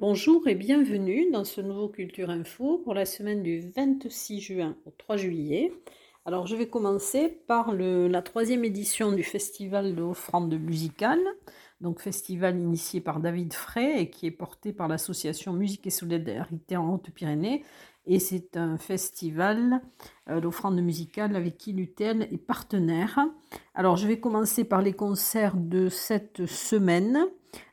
Bonjour et bienvenue dans ce nouveau Culture Info pour la semaine du 26 juin au 3 juillet. Alors je vais commencer par la troisième édition du festival de offrande musicale, donc festival initié par David Frey et qui est porté par l'association Musique et Solidarité en Haute-Pyrénées. Et c'est un festival euh, d'offrande musicale avec qui l'UTL est partenaire. Alors je vais commencer par les concerts de cette semaine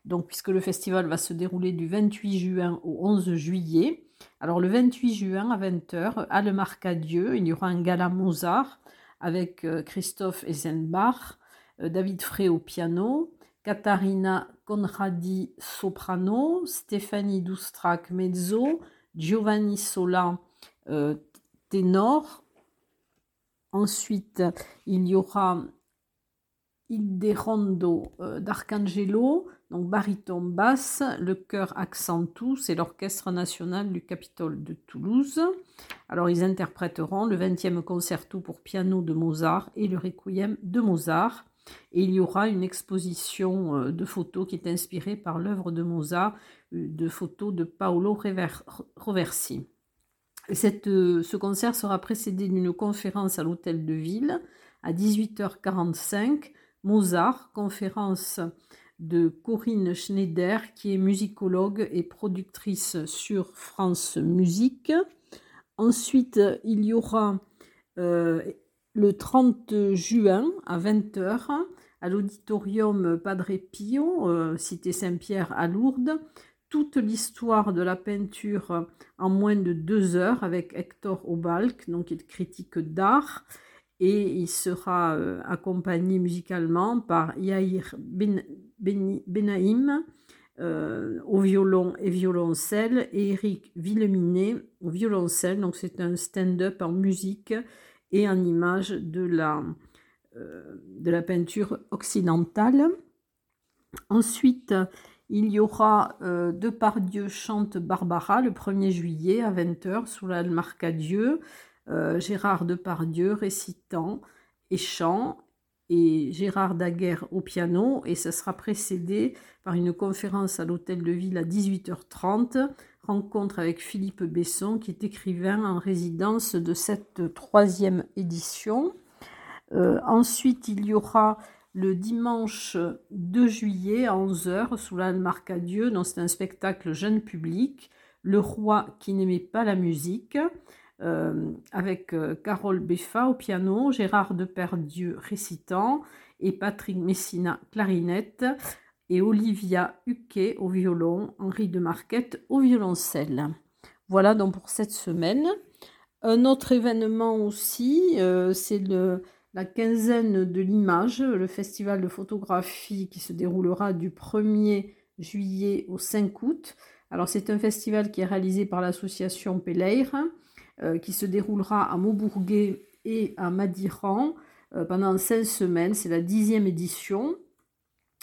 donc puisque le festival va se dérouler du 28 juin au 11 juillet. Alors le 28 juin à 20h, à Le Marcadieu, il y aura un gala Mozart avec euh, Christophe Eisenbach, euh, David Frey au piano, Katharina Conradi soprano, Stéphanie Doustrac mezzo, Giovanni Sola euh, ténor. Ensuite, il y aura Ilderondo d'Arcangelo, donc baryton basse, le chœur accentou, c'est l'orchestre national du Capitole de Toulouse. Alors ils interpréteront le 20e concerto pour piano de Mozart et le requiem de Mozart. Et il y aura une exposition euh, de photos qui est inspirée par l'œuvre de Mozart, euh, de photos de Paolo Roversi. Cette, euh, ce concert sera précédé d'une conférence à l'hôtel de ville à 18h45. Mozart, conférence de Corinne Schneider, qui est musicologue et productrice sur France Musique. Ensuite, il y aura euh, le 30 juin à 20h à l'auditorium Padre Pio, euh, cité Saint-Pierre à Lourdes, toute l'histoire de la peinture en moins de deux heures avec Hector Obalk, donc critique d'art, et il sera euh, accompagné musicalement par Yair ben, Benaïm euh, au violon et violoncelle et Eric Villeminet au violoncelle. Donc c'est un stand-up en musique et en image de la, euh, de la peinture occidentale. Ensuite, il y aura euh, Depardieu chante Barbara le 1er juillet à 20h sous la Marcadieu. Euh, Gérard Depardieu récitant et chant et Gérard Daguerre au piano et ce sera précédé par une conférence à l'hôtel de ville à 18h30, rencontre avec Philippe Besson qui est écrivain en résidence de cette troisième édition. Euh, ensuite, il y aura le dimanche 2 juillet à 11h sous la Marcadieu, donc c'est un spectacle jeune public, Le roi qui n'aimait pas la musique. Euh, avec euh, Carole Beffa au piano, Gérard Deperdieu récitant et Patrick Messina clarinette et Olivia Huquet au violon, Henri de Marquette au violoncelle. Voilà donc pour cette semaine. Un autre événement aussi, euh, c'est la quinzaine de l'image, le festival de photographie qui se déroulera du 1er juillet au 5 août. Alors c'est un festival qui est réalisé par l'association Peleire qui se déroulera à Maubourguet et à Madiran euh, pendant 16 semaines. C'est la dixième édition.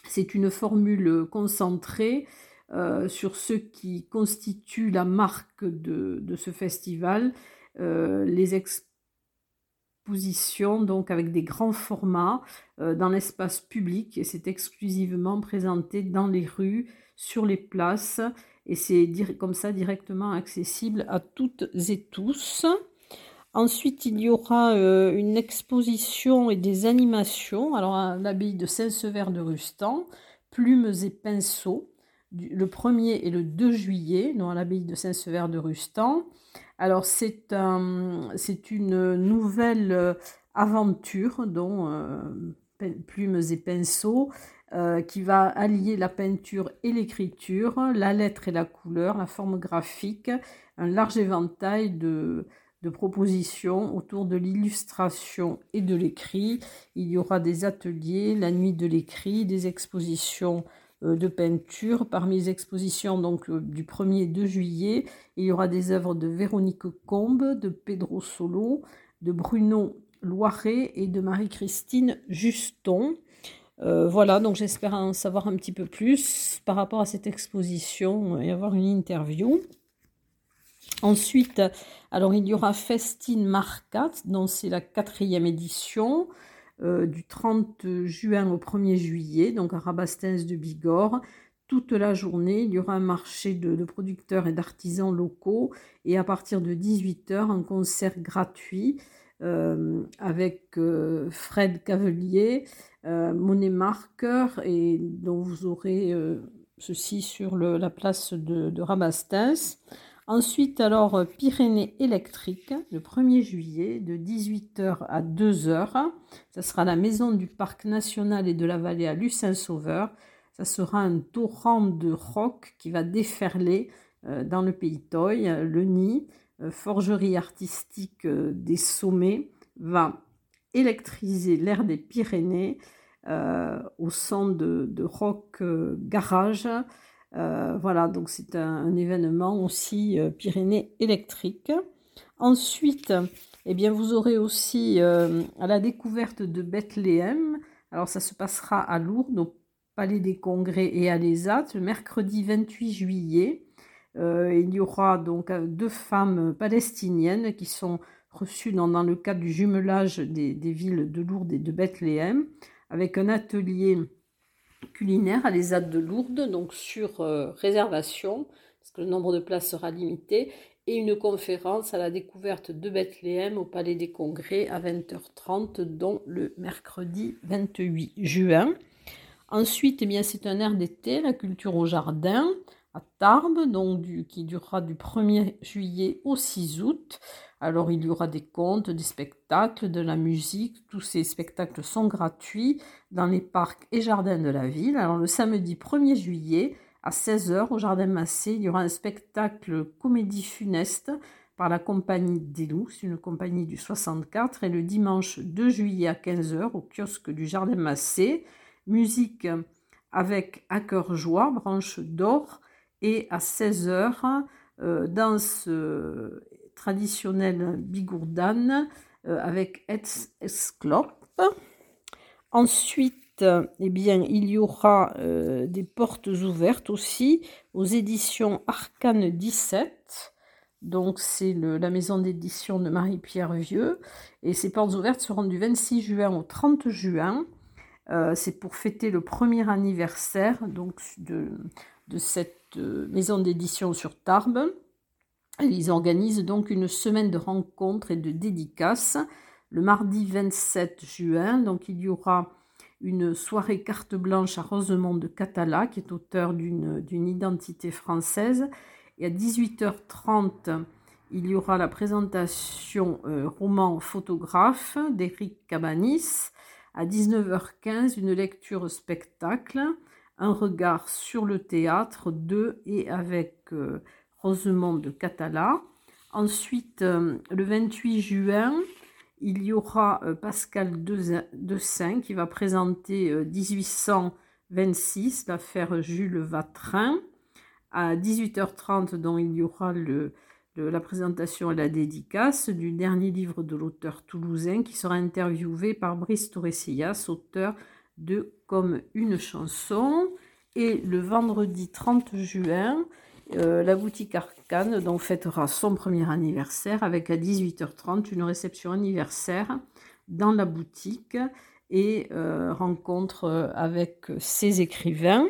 C'est une formule concentrée euh, sur ce qui constitue la marque de, ce festival, les expositions donc avec des grands formats dans l'espace public et c'est exclusivement présenté dans les rues, sur les places et c'est comme ça directement accessible à toutes et tous. Ensuite, il y aura euh, une exposition et des animations. Alors, à l'abbaye de Saint-Sever de Rustan, plumes et pinceaux, le 1er et le 2 juillet, dans l'abbaye de Saint-Sever de Rustan. Alors, c'est un, une nouvelle euh, aventure dont euh, plumes et pinceaux euh, qui va allier la peinture et l'écriture, la lettre et la couleur, la forme graphique, un large éventail de, propositions autour de l'illustration et de l'écrit. Il y aura des ateliers, la nuit de l'écrit, des expositions euh, de peinture. Parmi les expositions donc euh, du 1er et 2 juillet, il y aura des œuvres de Véronique Combe, de Pedro Solo, de Bruno Loiret et de Marie-Christine Juston. Euh, voilà, donc j'espère en savoir un petit peu plus par rapport à cette exposition et avoir une interview. Ensuite, alors il y aura Festine Marcat, dont c'est la quatrième édition, euh, du 30 juin au 1er juillet, donc à Rabastens de Bigorre. toute la journée. Il y aura un marché de, producteurs et d'artisans locaux et à partir de 18h, un concert gratuit euh, avec Fred Cavelier, euh, Monet Marker et dont vous aurez ceci sur la place de, de Rabastens. Ensuite, alors, Pyrénées électriques, le 1er juillet, de 18h à 2h. Ça sera la maison du Parc national et de la vallée à Lucin-Sauveur. Ça sera un torrent de rock qui va déferler euh, dans le pays Toy. Le nid, euh, forgerie artistique euh, des sommets, va électriser l'air des Pyrénées au son de, rock garage. voilà, donc c'est un, événement aussi Pyrénées électrique. Ensuite, eh bien, vous aurez aussi à la découverte de Bethléem. Alors, ça se passera à Lourdes, au Palais des Congrès et à l'ESAT, le mercredi 28 juillet. Euh, il y aura donc euh, deux femmes palestiniennes qui sont reçues dans, le cadre du jumelage des, villes de Lourdes et de Bethléem, avec un atelier culinaire à l'ESAT de Lourdes, donc sur euh, réservation, parce que le nombre de places sera limité, et une conférence à la découverte de Bethléem au Palais des Congrès à 20h30, dont le mercredi 28 juin. Ensuite, eh c'est un air d'été, la culture au jardin, à Tarbes, donc qui durera du 1er juillet au 6 août. Alors, il y aura des contes, des spectacles, de la musique. Tous ces spectacles sont gratuits dans les parcs et jardins de la ville. Alors, le samedi 1er juillet, à 16h, au Jardin Massé, il y aura un spectacle comédie funeste par la compagnie des loups, une compagnie du 64. Et le dimanche 2 juillet à 15h, au kiosque du Jardin Massé, musique avec à cœur joie, branche d'or, et à 16h, euh, danse euh, traditionnelle bigourdane euh, avec Esclope. Ensuite, eh bien, il y aura des portes ouvertes aussi aux éditions Arcane 17. Donc, c'est la maison d'édition de Marie-Pierre Vieux. Et ces portes ouvertes seront du 26 juin au 30 juin. Euh, c'est pour fêter le premier anniversaire donc, de, cette euh, maison d'édition sur Tarbes. Ils organisent donc une semaine de rencontres et de dédicaces le mardi 27 juin. Donc il y aura une soirée carte blanche à Rosemont de Catala, qui est auteur d'une identité française. Et à 18h30, il y aura la présentation euh, roman photographe d'Éric Cabanis. À 19h15, une lecture spectacle, un regard sur le théâtre de et avec euh, De Catala. Ensuite, euh, le 28 juin, il y aura euh, Pascal Dessin qui va présenter 1826, l'affaire Jules Vatrin. À 18h30, dont il y aura la présentation et la dédicace du dernier livre de l'auteur toulousain qui sera interviewé par Brice Torresillas, auteur de Comme une chanson. Et le vendredi 30 juin, euh, la boutique Arcane fêtera son premier anniversaire avec à 18h30 une réception anniversaire dans la boutique et euh, rencontre euh, avec ses écrivains.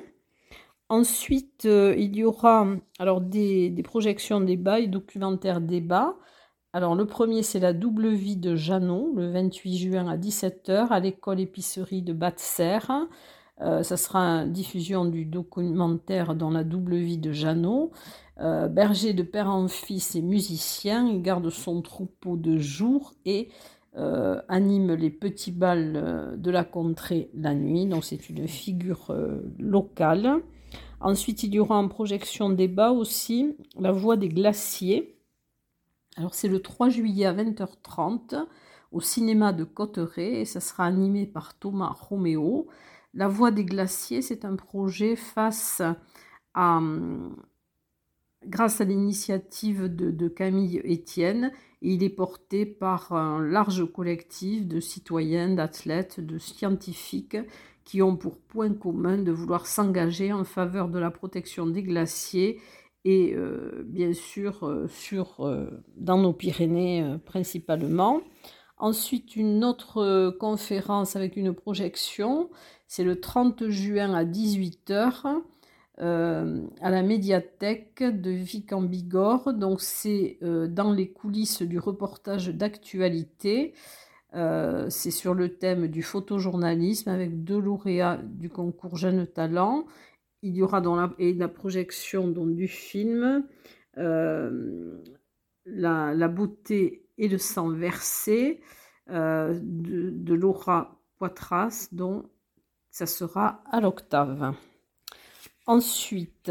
Ensuite, il y aura alors des, projections débats et documentaires débats. Alors, le premier, c'est la double vie de Jeannot, le 28 juin à 17h à l'école épicerie de Batserre. Euh, ça sera diffusion du documentaire dans la double vie de Jeannot. Euh, berger de père en fils et musicien, il garde son troupeau de jour et anime les petits bals de la contrée la nuit. Donc c'est une figure locale. Ensuite, il y aura en projection débat aussi La Voix des glaciers. Alors, c'est le 3 juillet à 20h30 au cinéma de Cotteret et ça sera animé par Thomas Roméo. La Voix des glaciers, c'est un projet face à, grâce à l'initiative de, Camille Etienne. Et il est porté par un large collectif de citoyens, d'athlètes, de scientifiques qui ont pour point commun de vouloir s'engager en faveur de la protection des glaciers et euh, bien sûr euh, sur, euh, dans nos Pyrénées principalement. Ensuite, une autre conférence avec une projection, c'est le 30 juin à 18h. à la médiathèque de Vic en Bigorre. Donc c'est dans les coulisses du reportage d'actualité. c'est sur le thème du photojournalisme avec deux lauréats du concours Jeunes Talents. Il y aura dans la, et la projection du film la, beauté et le sang versé de, de Laura Poitras, dont ça sera à l'octave. Ensuite,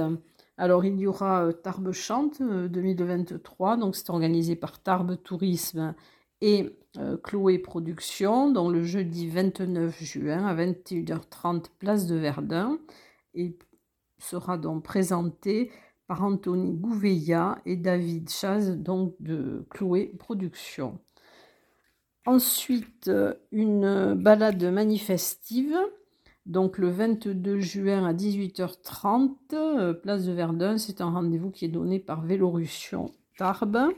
alors il y aura euh, Tarbes Chante 2023, euh, donc c'est organisé par Tarbes Tourisme et euh, Chloé Productions, donc le jeudi 29 juin à 21h30 place de Verdun et sera donc présenté par Anthony Gouveia et David Chaz donc de Chloé Productions. Ensuite, une balade manifestive donc le 22 juin à 18h30, euh, place de Verdun, c'est un rendez-vous qui est donné par Vélorussion Tarbes.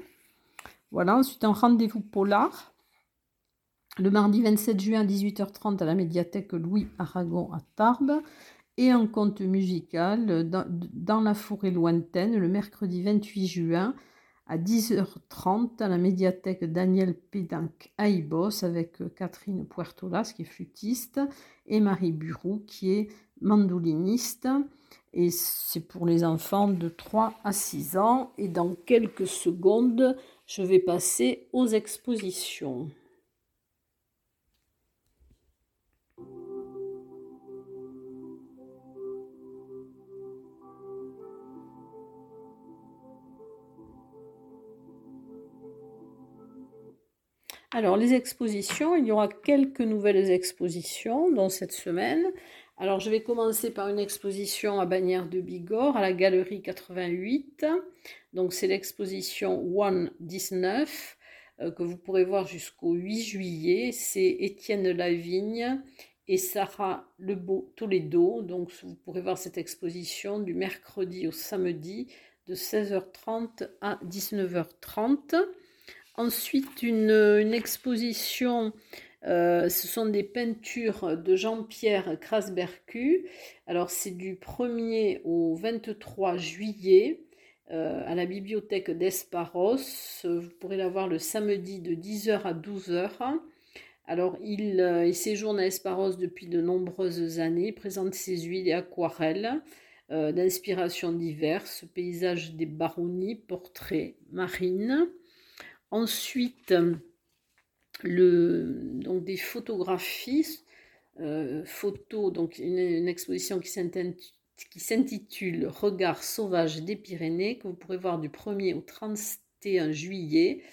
Voilà, ensuite un rendez-vous polar. Le mardi 27 juin à 18h30 à la médiathèque Louis Aragon à Tarbes. Et un conte musical dans, la forêt lointaine le mercredi 28 juin à 10h30 à la médiathèque Daniel Pédanc à avec euh, Catherine Puertolas qui est flûtiste et Marie Bureau qui est mandoliniste. Et c'est pour les enfants de 3 à 6 ans. Et dans quelques secondes, je vais passer aux expositions. Alors, les expositions, il y aura quelques nouvelles expositions dans cette semaine. Alors, je vais commencer par une exposition à Bagnères de Bigorre, à la Galerie 88. Donc, c'est l'exposition One 19 euh, que vous pourrez voir jusqu'au 8 juillet. C'est Étienne Lavigne et Sarah Lebeau Toledo. Donc, vous pourrez voir cette exposition du mercredi au samedi de 16h30 à 19h30. Ensuite, une, exposition, euh, ce sont des peintures de Jean-Pierre Krasbercu. Alors, c'est du 1er au 23 juillet euh, à la bibliothèque d'Esparos. Vous pourrez la voir le samedi de 10h à 12h. Alors, il, euh, il, séjourne à Esparos depuis de nombreuses années, présente ses huiles et aquarelles d'inspiration diverses, paysages des baronnies, portraits, marines. Ensuite, le, donc des photographies, euh, photos, donc une, exposition qui s'intitule Regard sauvage des Pyrénées, que vous pourrez voir du 1er au 31 juillet.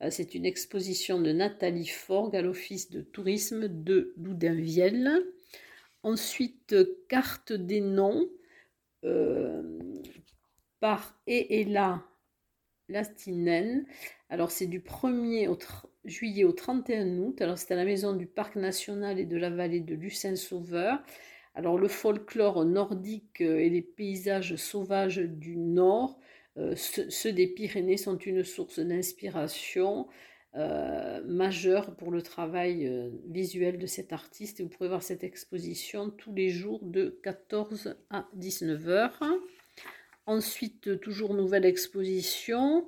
Euh, c'est une exposition de Nathalie Forgue à l'Office de tourisme de Loudainvielle. Ensuite, carte des noms euh, par là Lastinen. Alors c'est du 1er au juillet au 31 août. Alors c'est à la maison du Parc national et de la vallée de Lucin-Sauveur. Alors le folklore nordique euh, et les paysages sauvages du nord, euh, ceux, des Pyrénées sont une source d'inspiration euh, majeure pour le travail visuel de cet artiste. Vous pourrez voir cette exposition tous les jours de 14 à 19 heures. Ensuite, toujours nouvelle exposition.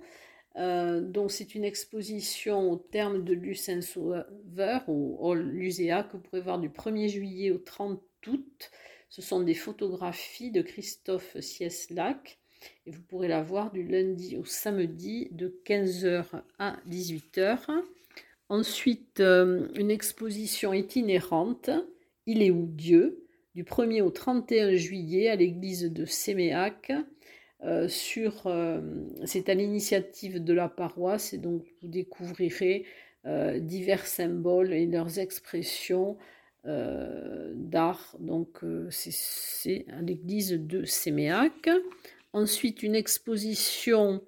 Euh, donc c'est une exposition au terme de Lucin Sauveur au Hall Luséa que vous pourrez voir du 1er juillet au 30 août. Ce sont des photographies de Christophe Sieslac et vous pourrez la voir du lundi au samedi de 15h à 18h. Ensuite, euh, une exposition itinérante, Il est où Dieu, du 1er au 31 juillet à l'église de Séméac. Euh, sur, euh, c'est à l'initiative de la paroisse et donc vous découvrirez euh, divers symboles et leurs expressions d'art. Donc c'est à l'église de Séméac. Ensuite une exposition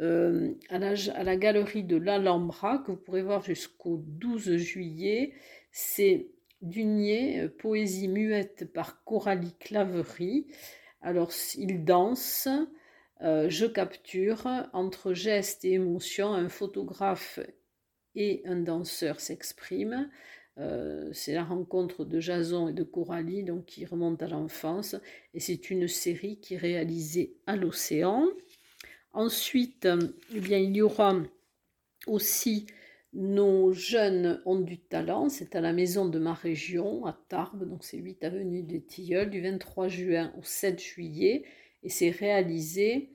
à la, galerie de l'Alhambra que vous pourrez voir jusqu'au 12 juillet. C'est Dunier, poésie muette par Coralie Claverie. Alors, il danse, euh, je capture, entre geste et émotion, un photographe et un danseur s'expriment. Euh, c'est la rencontre de Jason et de Coralie, donc qui remonte à l'enfance. Et c'est une série qui est réalisée à l'océan. Ensuite, eh il y aura aussi nos jeunes ont du talent. C'est à la maison de ma région, à Tarbes, donc c'est 8 avenue des Tilleuls, du 23 juin au 7 juillet. Et c'est réalisé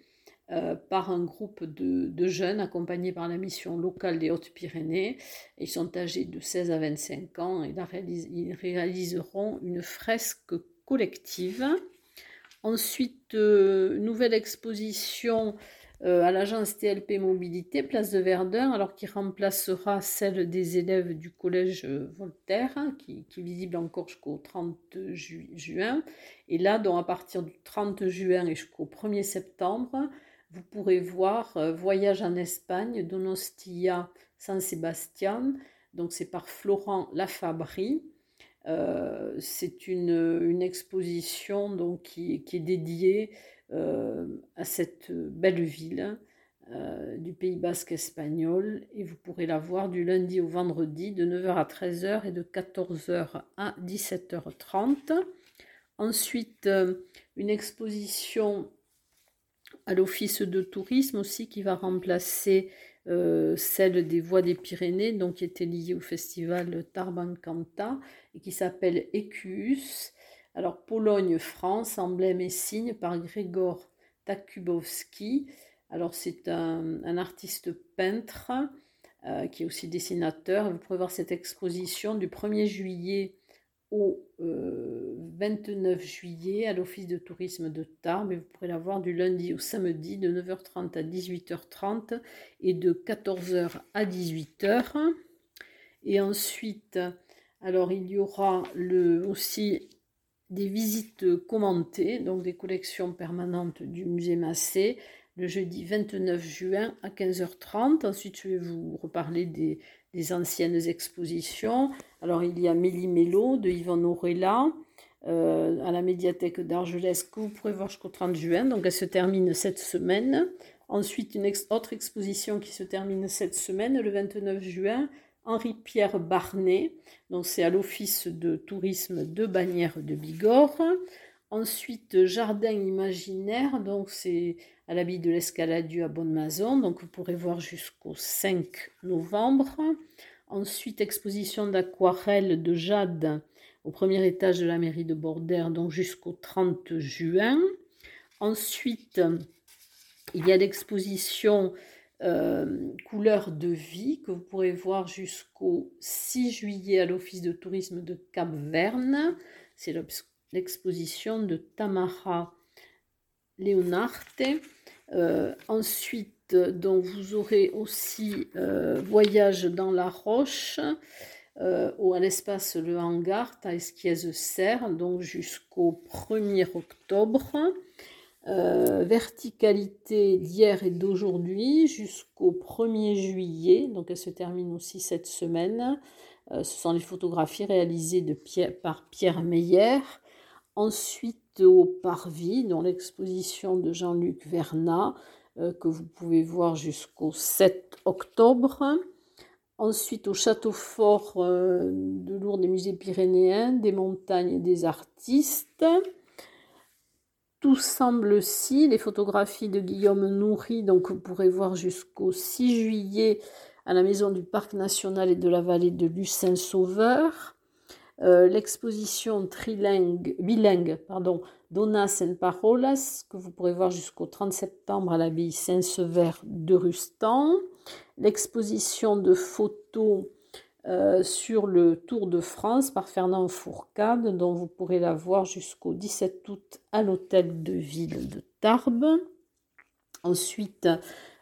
euh, par un groupe de, jeunes accompagnés par la mission locale des Hautes-Pyrénées. Ils sont âgés de 16 à 25 ans et ils réaliseront une fresque collective. Ensuite, euh, nouvelle exposition euh, à l'agence TLP Mobilité, place de Verdun, alors qui remplacera celle des élèves du collège Voltaire, hein, qui, est visible encore jusqu'au 30 juin. Et là, donc à partir du 30 juin et jusqu'au 1er septembre, vous pourrez voir euh, Voyage en Espagne, Donostia, San Sebastian. Donc c'est par Florent Lafabri. Euh, c'est une, exposition donc, qui, est dédiée euh, à cette belle ville du Pays basque espagnol et vous pourrez la voir du lundi au vendredi de 9h à 13h et de 14h à 17h30. Ensuite, une exposition à l'Office de tourisme aussi qui va remplacer euh, celle des Voies des Pyrénées, donc qui était liée au festival Tarbancanta et qui s'appelle Ecus. Alors Pologne-France, emblème et signe par Grégor Takubowski. Alors c'est un, artiste peintre euh, qui est aussi dessinateur. Vous pouvez voir cette exposition du 1er juillet au 29 euh, juillet à l'Office de tourisme de Tarbes. Et vous pourrez la voir du lundi au samedi de 9h30 à 18h30 et de 14h à 18h. Et ensuite, alors il y aura le, aussi des visites commentées, donc des collections permanentes du musée Massé, le jeudi 29 juin à 15h30. Ensuite, je vais vous reparler des, anciennes expositions. Alors, il y a Méli-Mélo de Yvonne Aurella euh, à la médiathèque d'Argelès que vous pourrez voir jusqu'au 30 juin. Donc, elle se termine cette semaine. Ensuite, une autre exposition qui se termine cette semaine, le 29 juin, Henri-Pierre Barnet. Donc, c'est à l'Office de tourisme de Bagnères de Bigorre. Ensuite, Jardin imaginaire. Donc, c'est à l'habit de l'escaladieu à Bonne-Maison. Donc vous pourrez voir jusqu'au 5 novembre. Ensuite, exposition d'aquarelles de jade au premier étage de la mairie de Bordère, donc jusqu'au 30 juin. Ensuite, il y a l'exposition euh, Couleurs de vie que vous pourrez voir jusqu'au 6 juillet à l'Office de tourisme de Cap-Verne. C'est l'exposition de Tamara Leonarte. Euh, ensuite, vous aurez aussi euh, Voyage dans la roche euh, à l'espace Le Hangar, à Esquiez-Serre, donc jusqu'au 1er octobre. Verticalité d'hier et d'aujourd'hui jusqu'au 1er juillet, donc elle se termine aussi cette semaine. ce sont les photographies réalisées par Pierre Meyer. Ensuite, au Parvis, dans l'exposition de Jean-Luc Vernat, euh, que vous pouvez voir jusqu'au 7 octobre. Ensuite, au château fort euh, de Lourdes des musées pyrénéens, des montagnes et des artistes. Tout semble si, les photographies de Guillaume Nourri, donc vous pourrez voir jusqu'au 6 juillet à la maison du Parc national et de la vallée de Lucin-Sauveur. Euh, l'exposition trilingue, bilingue pardon, Donas en Parolas, que vous pourrez voir jusqu'au 30 septembre à l'abbaye Saint-Sever de Rustan, l'exposition de photos euh, sur le Tour de France par Fernand Fourcade, dont vous pourrez la voir jusqu'au 17 août à l'hôtel de ville de Tarbes. Ensuite,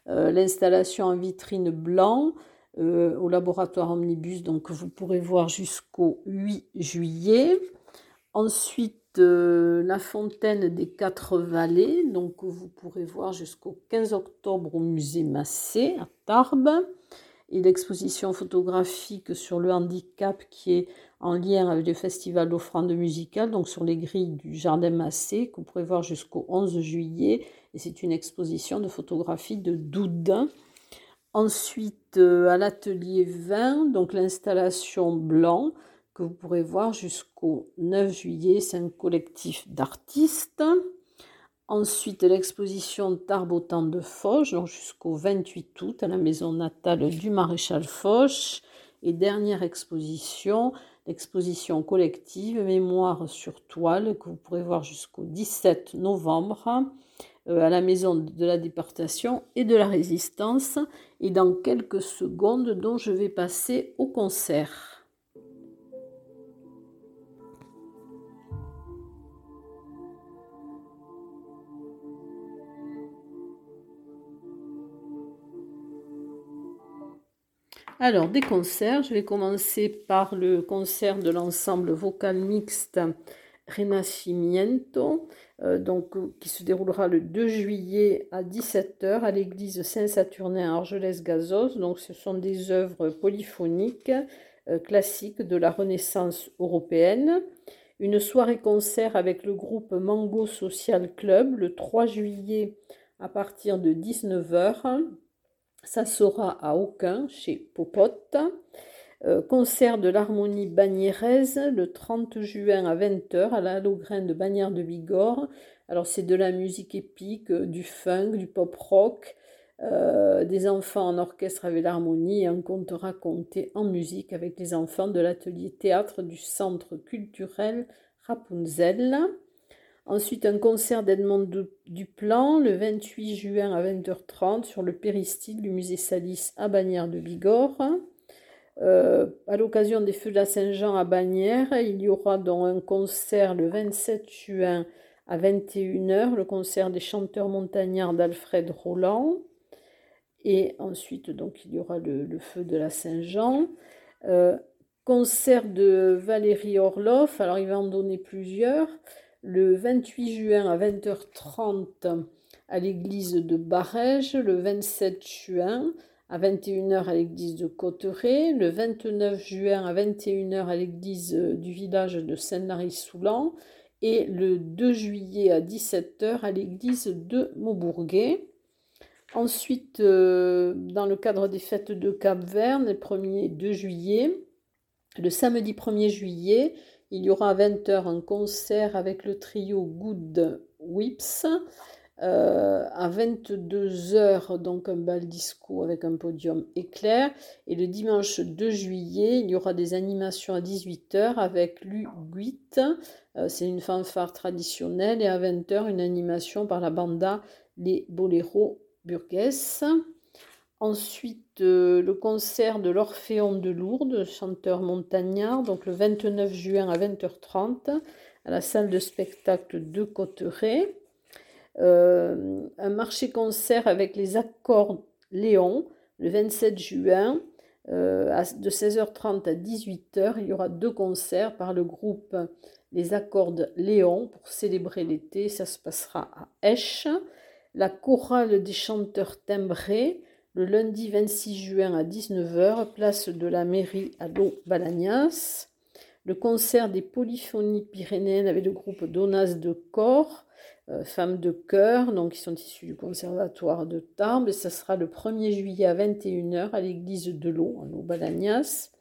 euh, l'installation en vitrine blanc euh, au laboratoire Omnibus, donc vous pourrez voir jusqu'au 8 juillet. Ensuite, la fontaine des quatre vallées, donc vous pourrez voir jusqu'au 15 octobre au musée Massé à Tarbes. Et l'exposition photographique sur le handicap qui est en lien avec le festival d'offrande musicale, donc sur les grilles du Jardin Massé, que vous pourrez voir jusqu'au 11 juillet. Et c'est une exposition de photographie de Doudin Ensuite, à l'atelier 20, donc l'installation blanc, que vous pourrez voir jusqu'au 9 juillet, c'est un collectif d'artistes. Ensuite, l'exposition Tarbotan de Foch, jusqu'au 28 août, à la maison natale du maréchal Foch. Et dernière exposition, l'exposition collective Mémoire sur toile, que vous pourrez voir jusqu'au 17 novembre euh, à la maison de la déportation et de la résistance. Et dans quelques secondes, dont je vais passer au concert. Alors, des concerts, je vais commencer par le concert de l'ensemble vocal mixte Renacimiento, euh, donc, qui se déroulera le 2 juillet à 17h à l'église Saint-Saturnin à Argelès-Gazos. Donc, ce sont des œuvres polyphoniques euh, classiques de la Renaissance européenne. Une soirée concert avec le groupe Mango Social Club le 3 juillet à partir de 19h ça sera à Aucun, chez Popote. Euh, concert de l'harmonie bagnérez le 30 juin à 20h à la Logrin de Bagnères de Bigorre. Alors c'est de la musique épique, euh, du funk, du pop rock, euh, des enfants en orchestre avec l'harmonie et un conte raconté en musique avec les enfants de l'atelier théâtre du centre culturel Rapunzel. Ensuite, un concert d'Edmond Duplan le 28 juin à 20h30 sur le péristyle du musée Salis à Bagnères de Bigorre. Euh, à l'occasion des Feux de la Saint-Jean à Bagnères, il y aura donc un concert le 27 juin à 21h, le concert des chanteurs montagnards d'Alfred Roland. Et ensuite, donc, il y aura le, Feu de la Saint-Jean. Euh, concert de Valérie Orloff, alors il va en donner plusieurs le 28 juin à 20h30 à l'église de Barège, le 27 juin à 21h à l'église de Cotteret, le 29 juin à 21h à l'église du village de Saint-Lary-Soulan et le 2 juillet à 17h à l'église de Maubourguet. Ensuite, euh, dans le cadre des fêtes de Cap-Vert, le 1er et 2 juillet, le samedi 1er juillet, il y aura à 20h un concert avec le trio Good Whips. Euh, à 22h, donc un bal disco avec un podium éclair. Et le dimanche 2 juillet, il y aura des animations à 18h avec l'U8. Euh, c'est une fanfare traditionnelle. Et à 20h, une animation par la banda Les Boléros Burgues. Ensuite, euh, le concert de l'Orphéon de Lourdes, chanteur montagnard, donc le 29 juin à 20h30 à la salle de spectacle de Cotteret. Euh, un marché-concert avec les accords Léon le 27 juin euh, de 16h30 à 18h. Il y aura deux concerts par le groupe Les Accords Léon pour célébrer l'été. Ça se passera à Esch. La chorale des chanteurs timbrés le lundi 26 juin à 19h, place de la mairie à Balagnas. Le concert des polyphonies pyrénéennes avec le groupe Donas de Corps, euh, femmes de chœur, donc qui sont issues du conservatoire de Tarbes. Et ça sera le 1er juillet à 21h à l'église de l'eau, Los Balagnas.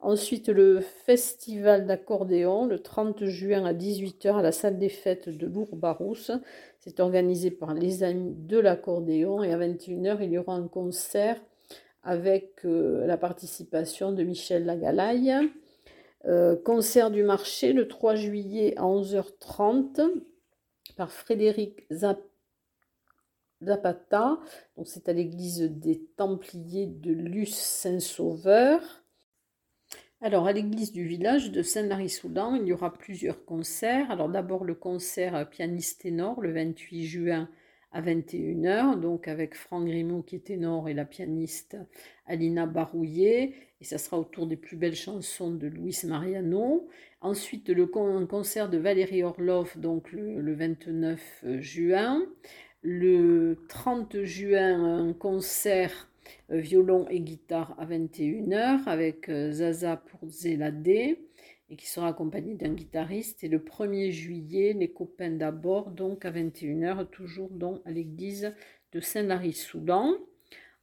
Ensuite, le festival d'accordéon, le 30 juin à 18h à la salle des fêtes de Lourbarousse. C'est organisé par les amis de l'accordéon et à 21h, il y aura un concert avec euh, la participation de Michel Lagalaille. Euh, concert du marché le 3 juillet à 11h30 par Frédéric Zapata. C'est à l'église des Templiers de Luce Saint-Sauveur. Alors, à l'église du village de Saint-Lary-Soudan, il y aura plusieurs concerts. Alors, d'abord le concert pianiste ténor le 28 juin à 21h, donc avec Franck Grimaud qui est ténor et la pianiste Alina Barouillet. Et ça sera autour des plus belles chansons de Luis Mariano. Ensuite, le concert de Valérie Orlov, donc le, le 29 juin. Le 30 juin, un concert violon et guitare à 21h avec euh, Zaza pour Zéladé et qui sera accompagné d'un guitariste. Et le 1er juillet, les copains d'abord, donc à 21h, toujours donc à l'église de Saint-Lary-Soudan.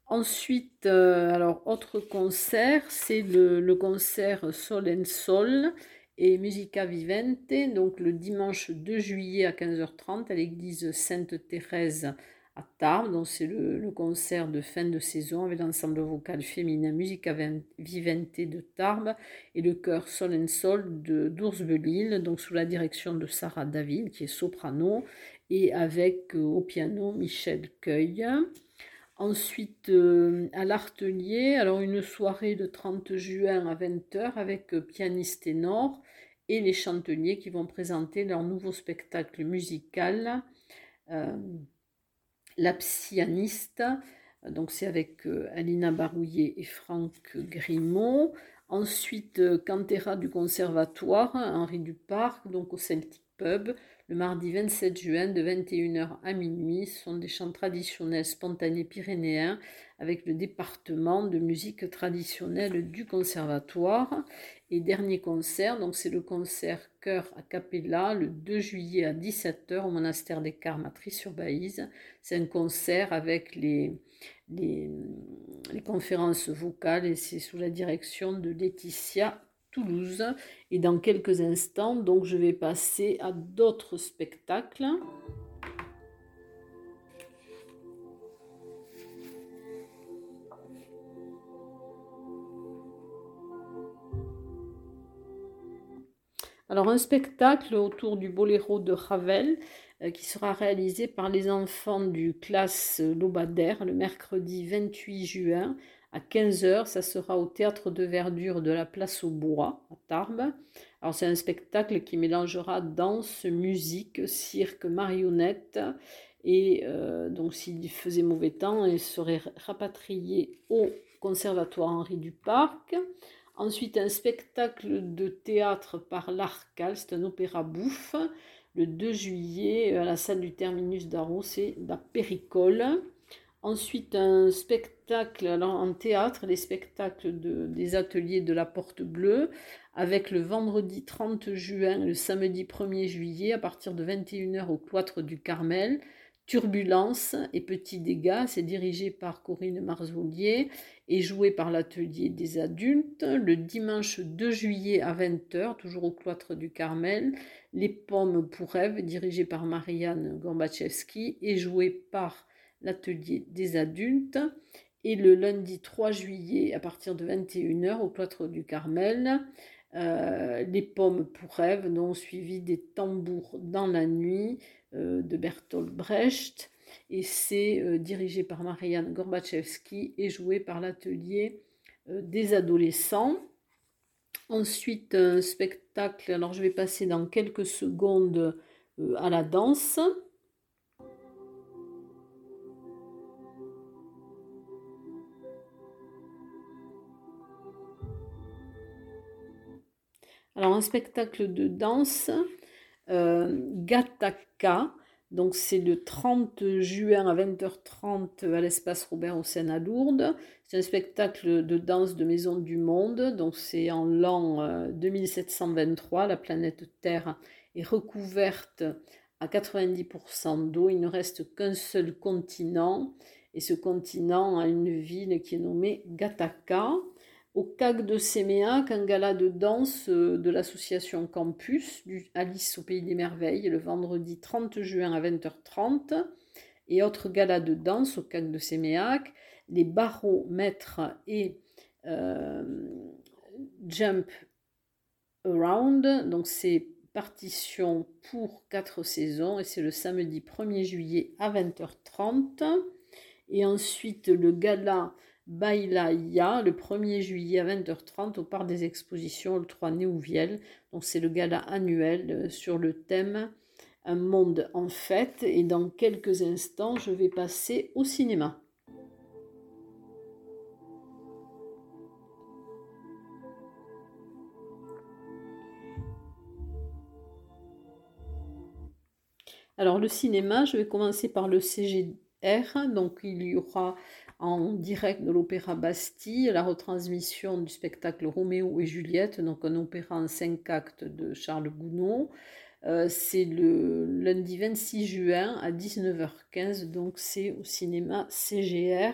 Ensuite, euh, alors autre concert, c'est le, concert Sol en Sol et Musica Vivente, donc le dimanche 2 juillet à 15h30 à l'église Sainte-Thérèse à Tarbes. Donc c'est le, concert de fin de saison avec l'ensemble vocal féminin Musica Vivente de Tarbes et le chœur Sol en Sol de d'Oursbelil, donc sous la direction de Sarah David qui est soprano et avec euh, au piano Michel Cueil. Ensuite, euh, à l'Artelier, alors une soirée de 30 juin à 20h avec euh, pianiste ténor et les chanteliers qui vont présenter leur nouveau spectacle musical, La Psyaniste. Donc c'est avec Alina Barouillet et Franck Grimaud. Ensuite, Cantera du Conservatoire, Henri Duparc, donc au Celtic Le mardi 27 juin de 21h à minuit. Ce sont des chants traditionnels spontanés pyrénéens avec le département de musique traditionnelle du conservatoire. Et dernier concert, donc c'est le concert chœur a cappella le 2 juillet à 17h au monastère des Carmes à sur baïse C'est un concert avec les, les conférences vocales et c'est sous la direction de Laetitia Toulouse. Et dans quelques instants, donc je vais passer à d'autres spectacles. Alors un spectacle autour du boléro de Ravel euh, qui sera réalisé par les enfants du classe Lobadère le mercredi 28 juin à 15h, ça sera au théâtre de verdure de la place au bois à Tarbes. Alors c'est un spectacle qui mélangera danse, musique, cirque, marionnette. Et euh, donc s'il faisait mauvais temps, il serait rapatrié au conservatoire Henri Duparc. Ensuite, un spectacle de théâtre par l'Arcal, c'est un opéra bouffe, le 2 juillet à la salle du terminus d'Arros, c'est la Péricole. Ensuite, un spectacle alors en théâtre, les spectacles de, des ateliers de la Porte Bleue, avec le vendredi 30 juin, le samedi 1er juillet, à partir de 21h au cloître du Carmel. Turbulence et Petits dégâts, c'est dirigé par Corinne Marzoulier et joué par l'atelier des adultes. Le dimanche 2 juillet à 20h, toujours au cloître du Carmel, Les pommes pour Ève, dirigé par Marianne Gorbachevski et joué par l'atelier des adultes. Et le lundi 3 juillet, à partir de 21h, au cloître du Carmel, euh, les pommes pour rêve, dont suivi des tambours dans la nuit euh, de Bertolt Brecht. Et c'est euh, dirigé par Marianne Gorbachevski et joué par l'atelier des adolescents. Ensuite, un spectacle, alors je vais passer dans quelques secondes à la danse. Un spectacle de danse, euh, Gataka. Donc, c'est le 30 juin à 20h30 à l'espace Robert Hossein à Lourdes. C'est un spectacle de danse de Maison du Monde. Donc, c'est en l'an 2723. Euh, La planète Terre est recouverte à 90% d'eau. Il ne reste qu'un seul continent. Et ce continent a une ville qui est nommée Gataka au CAC de Séméac, un gala de danse euh, de l'association Campus, du Alice au Pays des Merveilles, le vendredi 30 juin à 20h30. Et autre gala de danse au CAC de Séméac, les barreaux maîtres et euh, Jump Around. Donc c'est partition pour quatre saisons et c'est le samedi 1er juillet à 20h30. Et ensuite le gala Bailaya le 1er juillet à 20h30 au Parc des Expositions le 3 Néouviel. Donc c'est le gala annuel euh, sur le thème Un monde en fête. Et dans quelques instants, je vais passer au cinéma. Alors le cinéma, je vais commencer par le CGR. Donc il y aura en direct de l'Opéra Bastille, la retransmission du spectacle Roméo et Juliette, donc un opéra en cinq actes de Charles Gounod. Euh, c'est le lundi 26 juin à 19h15, donc c'est au cinéma CGR.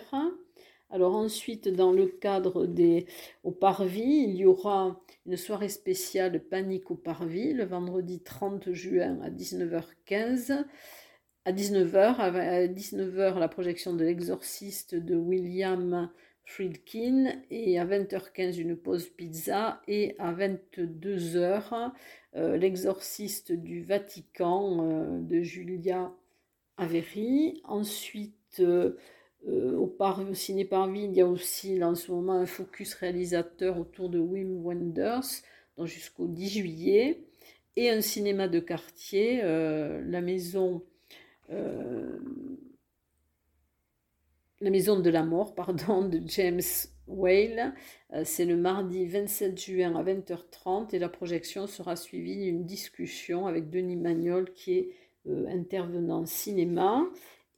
Alors ensuite, dans le cadre des au Parvis, il y aura une soirée spéciale Panique au Parvis le vendredi 30 juin à 19h15. À 19h, à 19h, la projection de l'exorciste de William Friedkin et à 20h15 une pause pizza et à 22h euh, l'exorciste du Vatican euh, de Julia Avery. Ensuite, euh, au, par, au ciné Parvis, il y a aussi en ce moment un focus réalisateur autour de Wim Wenders jusqu'au 10 juillet et un cinéma de quartier, la maison la maison de la mort, pardon, de James Whale. Euh, c'est le mardi 27 juin à 20h30 et la projection sera suivie d'une discussion avec Denis Magnol qui est euh, intervenant cinéma.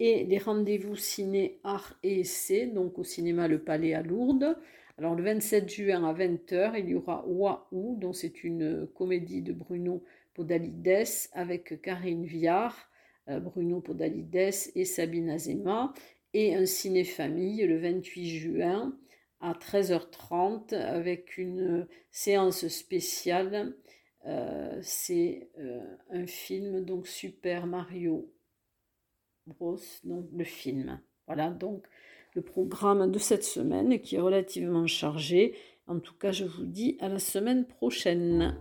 Et les rendez-vous ciné, art et essai, donc au cinéma Le Palais à Lourdes. Alors le 27 juin à 20h, il y aura Waouh, dont c'est une comédie de Bruno Podalides avec Karine Viard, euh, Bruno Podalides et Sabine Azema et un ciné-famille le 28 juin à 13h30 avec une séance spéciale. Euh, c'est euh, un film, donc Super Mario Bros, donc le film. Voilà donc le programme de cette semaine qui est relativement chargé. En tout cas, je vous dis à la semaine prochaine.